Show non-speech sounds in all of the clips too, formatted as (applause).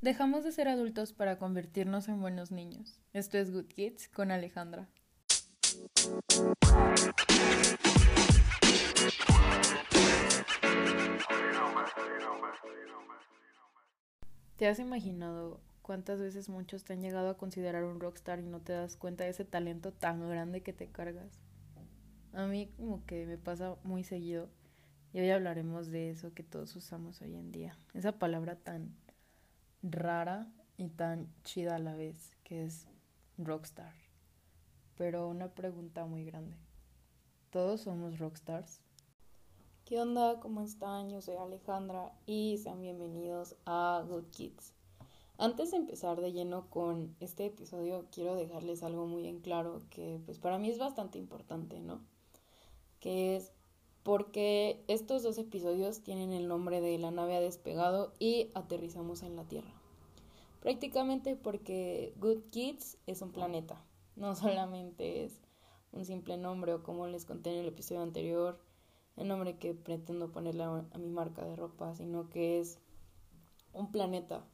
Dejamos de ser adultos para convertirnos en buenos niños. Esto es Good Kids con Alejandra. ¿Te has imaginado cuántas veces muchos te han llegado a considerar un rockstar y no te das cuenta de ese talento tan grande que te cargas? A mí como que me pasa muy seguido y hoy hablaremos de eso que todos usamos hoy en día. Esa palabra tan rara y tan chida a la vez, que es rockstar. Pero una pregunta muy grande. ¿Todos somos rockstars? ¿Qué onda? ¿Cómo están? Yo soy Alejandra y sean bienvenidos a Good Kids. Antes de empezar de lleno con este episodio, quiero dejarles algo muy en claro que pues para mí es bastante importante, ¿no? Que es porque estos dos episodios tienen el nombre de La nave ha despegado y aterrizamos en la Tierra. Prácticamente porque Good Kids es un planeta, no (laughs) solamente es un simple nombre o como les conté en el episodio anterior, el nombre que pretendo ponerle a, mi marca de ropa, sino que es un planeta.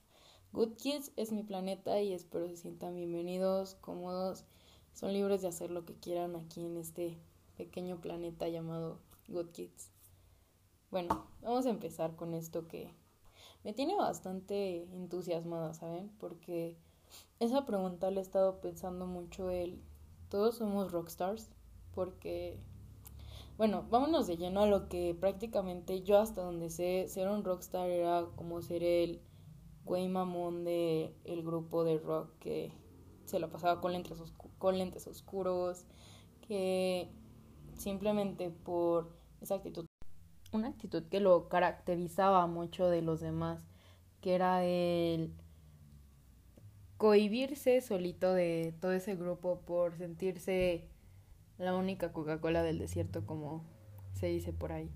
Good Kids es mi planeta y espero se sientan bienvenidos, cómodos, son libres de hacer lo que quieran aquí en este pequeño planeta llamado Good Kids. Bueno, vamos a empezar con esto que me tiene bastante entusiasmada, ¿saben? Porque esa pregunta le he estado pensando mucho el ¿todos somos rockstars? Porque, bueno, vámonos de lleno a lo que prácticamente yo hasta donde sé, ser un rockstar era como ser el güey mamón de el grupo de rock que se la pasaba con lentes, con lentes oscuros, que simplemente por esa actitud. Una actitud que lo caracterizaba mucho de los demás, que era el cohibirse solito de todo ese grupo por sentirse la única Coca-Cola del desierto, como se dice por ahí.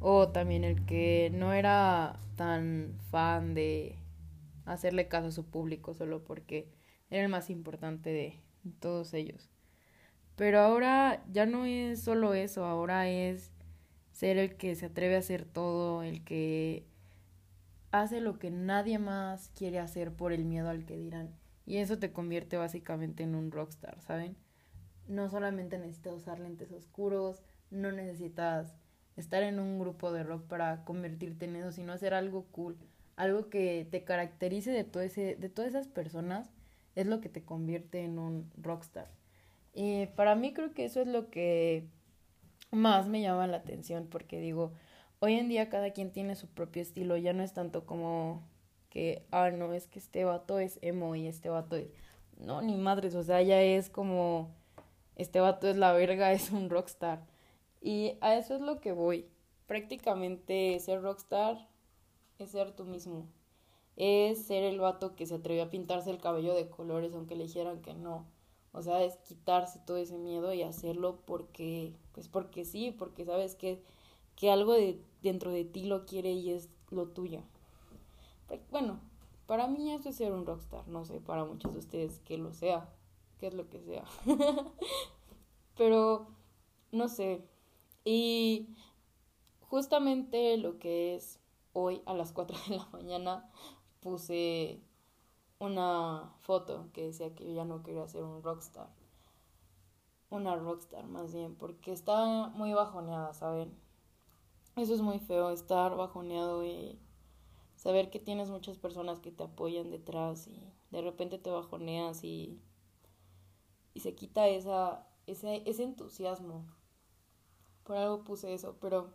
O también el que no era tan fan de hacerle caso a su público solo porque era el más importante de todos ellos. Pero ahora ya no es solo eso, ahora es ser el que se atreve a hacer todo, el que hace lo que nadie más quiere hacer por el miedo al que dirán. Y eso te convierte básicamente en un rockstar, ¿saben? No solamente necesitas usar lentes oscuros, no necesitas estar en un grupo de rock para convertirte en eso, sino hacer algo cool, algo que te caracterice de, todo ese, de todas esas personas, es lo que te convierte en un rockstar. Y para mí creo que eso es lo que más me llama la atención porque digo, hoy en día cada quien tiene su propio estilo, ya no es tanto como que, ah, no, es que este vato es emo y este vato es... No, ni madres, o sea, ya es como, este vato es la verga, (laughs) es un rockstar. Y a eso es lo que voy. Prácticamente ser rockstar es ser tú mismo. Es ser el vato que se atrevió a pintarse el cabello de colores aunque le dijeran que no. O sea, es quitarse todo ese miedo y hacerlo porque, pues porque sí, porque sabes que, que algo de, dentro de ti lo quiere y es lo tuyo. Bueno, para mí eso es ser un rockstar, no sé, para muchos de ustedes que lo sea, que es lo que sea. (laughs) Pero, no sé. Y justamente lo que es hoy a las 4 de la mañana puse una foto que decía que yo ya no quería ser un rockstar. Una rockstar más bien, porque estaba muy bajoneada, ¿saben? Eso es muy feo, estar bajoneado y saber que tienes muchas personas que te apoyan detrás y de repente te bajoneas y, y se quita esa, ese, ese entusiasmo. Por algo puse eso, pero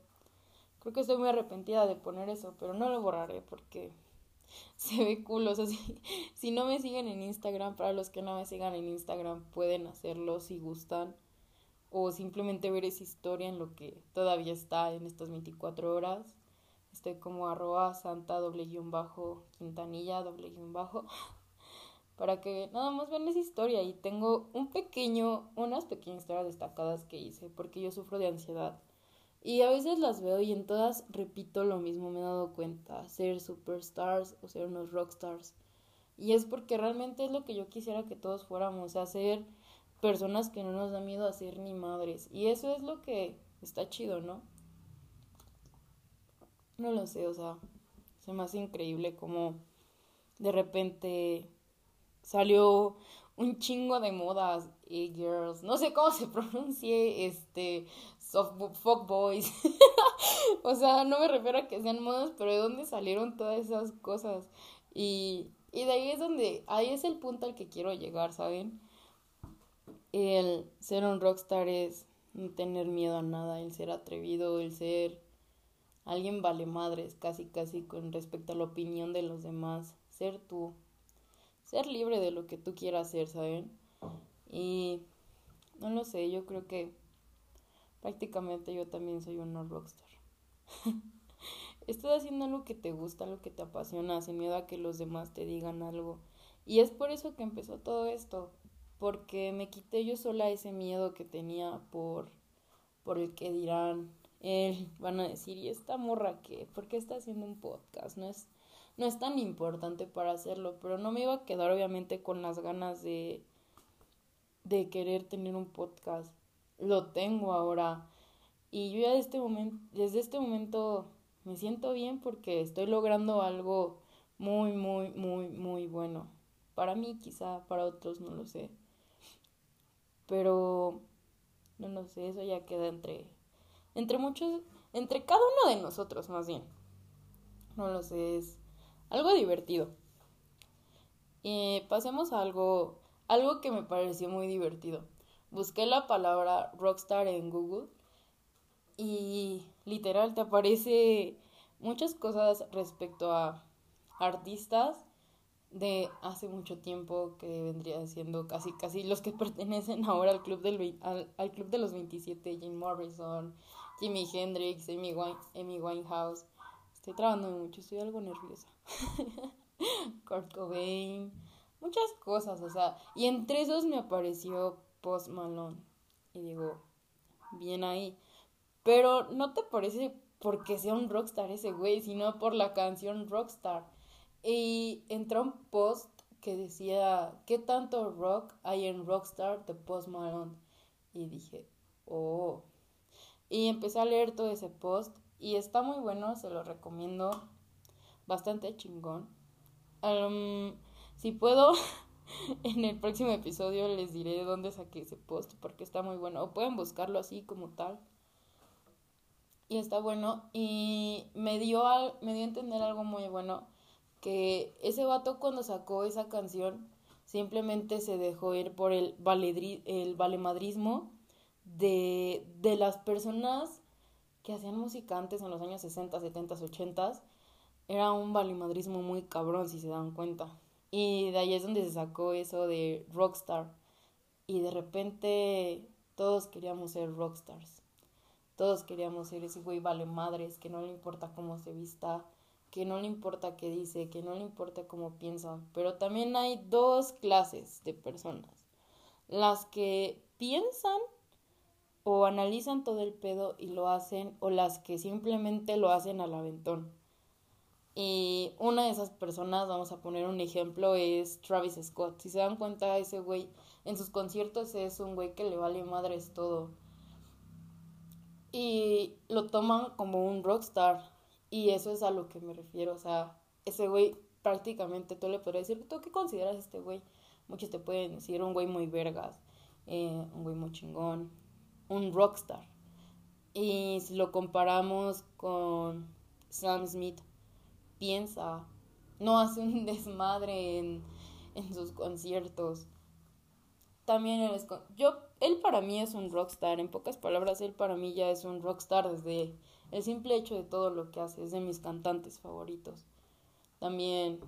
creo que estoy muy arrepentida de poner eso, pero no lo borraré porque (laughs) se ve cool. O sea, si, no me siguen en Instagram, para los que no me sigan en Instagram, pueden hacerlo si gustan. O simplemente ver esa historia en lo que todavía está en estas 24 horas. Estoy como arroba santa doble guion bajo quintanilla doble guion bajo. (laughs) Para que nada más vean esa historia. Y tengo un pequeño, unas pequeñas historias destacadas que hice. Porque yo sufro de ansiedad. Y a veces las veo y en todas repito lo mismo, me he dado cuenta, ser superstars o ser unos rockstars. Y es porque realmente es lo que yo quisiera que todos fuéramos, a ser personas que no nos da miedo a ser ni madres. Y eso es lo que está chido, ¿no? No lo sé, o sea, se me hace increíble como de repente salió un chingo de modas y girls, no sé cómo se (laughs) pronuncie, este, soft boys. (laughs) o sea, no me refiero a que sean modas, pero de dónde salieron todas esas cosas. Y, y de ahí es donde, ahí es el punto al que quiero llegar, ¿saben? El ser un rockstar es no tener miedo a nada, el ser atrevido, el ser alguien vale madres, casi casi con respecto a la opinión de los demás, ser tú, ser libre de lo que tú quieras hacer, ¿saben? Y no lo sé, yo creo que prácticamente yo también soy una rockstar. (laughs) Estás haciendo algo que te gusta, algo que te apasiona, sin miedo a que los demás te digan algo. Y es por eso que empezó todo esto, porque me quité yo sola ese miedo que tenía por, por el que dirán, él, van a decir, ¿y esta morra qué? ¿Por qué está haciendo un podcast? No es, no es tan importante para hacerlo, pero no me iba a quedar obviamente con las ganas de, de querer tener un podcast. Lo tengo ahora. Y yo ya desde este momento, desde este momento me siento bien porque estoy logrando algo muy, muy, muy, muy bueno. Para mí quizá, para otros no lo sé. Pero, no lo sé, eso ya queda entre, entre muchos, entre cada uno de nosotros más bien. No lo sé, es algo divertido. Y pasemos a algo, algo que me pareció muy divertido. Busqué la palabra rockstar en Google y literal te aparece muchas cosas respecto a artistas de hace mucho tiempo que vendría siendo casi casi los que (laughs) pertenecen ahora al club del al, club de los 27 Jim Morrison Jimi Hendrix Amy, Amy Winehouse estoy trabajando mucho estoy algo nerviosa (laughs) Kurt Cobain muchas cosas o sea y entre esos me apareció Post Malone y digo bien ahí pero no te parece porque sea un rockstar ese güey sino por la canción Rockstar y entró un post que decía, ¿qué tanto rock hay en Rockstar de Post Malone? Y dije, oh. Y empecé a leer todo ese post y está muy bueno, se lo recomiendo. Bastante chingón. si puedo, (laughs) en el próximo episodio les diré dónde saqué ese post porque está muy bueno. O pueden buscarlo así como tal. Y está bueno. Y me dio, me dio a entender algo muy bueno que ese vato cuando sacó esa canción simplemente se dejó ir por el, valedri el valemadrismo de, de las personas que hacían música antes en los años 60, 70, 80. Era un valemadrismo muy cabrón, si se dan cuenta. Y de ahí es donde se sacó eso de rockstar. Y de repente todos queríamos ser rockstars. Todos queríamos ser ese güey vale madres, que no le importa cómo se vista, que no le importa qué dice, que no le importa cómo piensa, pero también hay dos clases de personas. Las que piensan o analizan todo el pedo y lo hacen, o las que simplemente lo hacen al aventón. Y una de esas personas, vamos a poner un ejemplo, es Travis Scott. Si se dan cuenta, ese güey en sus conciertos es un güey que le vale madres todo. Y lo toman como un rockstar y eso es a lo que me refiero, o sea, ese güey prácticamente tú le podrías decir, ¿tú qué consideras este güey? Muchos te pueden decir un güey muy vergas, eh, un güey muy chingón, un rockstar. Y si lo comparamos con Sam Smith, piensa, no hace un (laughs) desmadre en, en sus conciertos. También él es, yo, él para mí es un rockstar, en pocas palabras, él para mí ya es un rockstar desde el simple hecho de todo lo que hace es de mis cantantes favoritos. También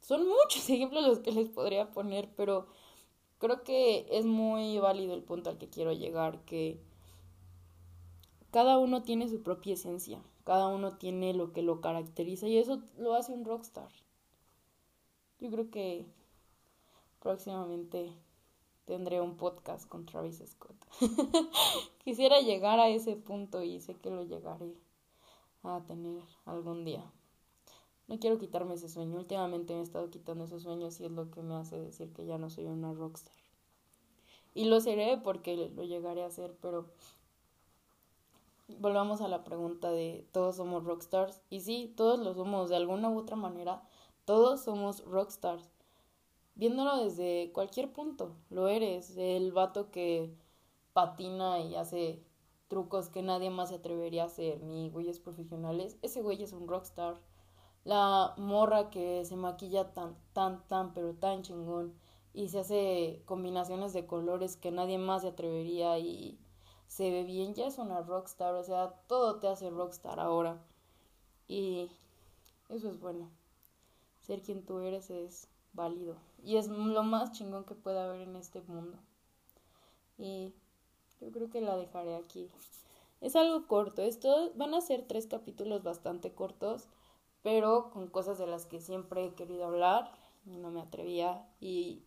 son muchos (laughs) ejemplos los que les podría poner, pero creo que es muy válido el punto al que quiero llegar, que cada uno tiene su propia esencia, cada uno tiene lo que lo caracteriza y eso lo hace un rockstar. Yo creo que próximamente tendré un podcast con Travis Scott. (laughs) Quisiera llegar a ese punto y sé que lo llegaré a tener algún día. No quiero quitarme ese sueño. Últimamente me he estado quitando esos sueños y es lo que me hace decir que ya no soy una rockstar. Y lo seré porque lo llegaré a hacer, pero volvamos a la pregunta de todos somos rockstars. Y sí, todos lo somos de alguna u otra manera Todos somos rockstars. Viéndolo desde cualquier punto, lo eres. El vato que patina y hace trucos que nadie más se atrevería a hacer, ni güeyes profesionales, ese güey es un rockstar. La morra que se maquilla tan, tan, tan, pero tan chingón y se hace combinaciones de colores que nadie más se atrevería y se ve bien, ya es una rockstar, o sea, todo te hace rockstar ahora. Y eso es bueno. Ser quien tú eres es válido y es lo más chingón que puede haber en este mundo. Y yo creo que la dejaré aquí. Es algo corto. Esto van a ser tres capítulos bastante cortos, pero con cosas de las que siempre he querido hablar y no me atrevía. Y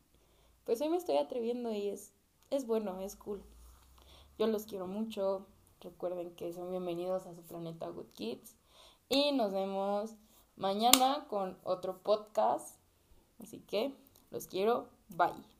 pues hoy me estoy atreviendo y es, es bueno, es cool. Yo los quiero mucho. Recuerden que son bienvenidos a su planeta Good Kids. Y nos vemos mañana con otro podcast. Así que los quiero. Bye.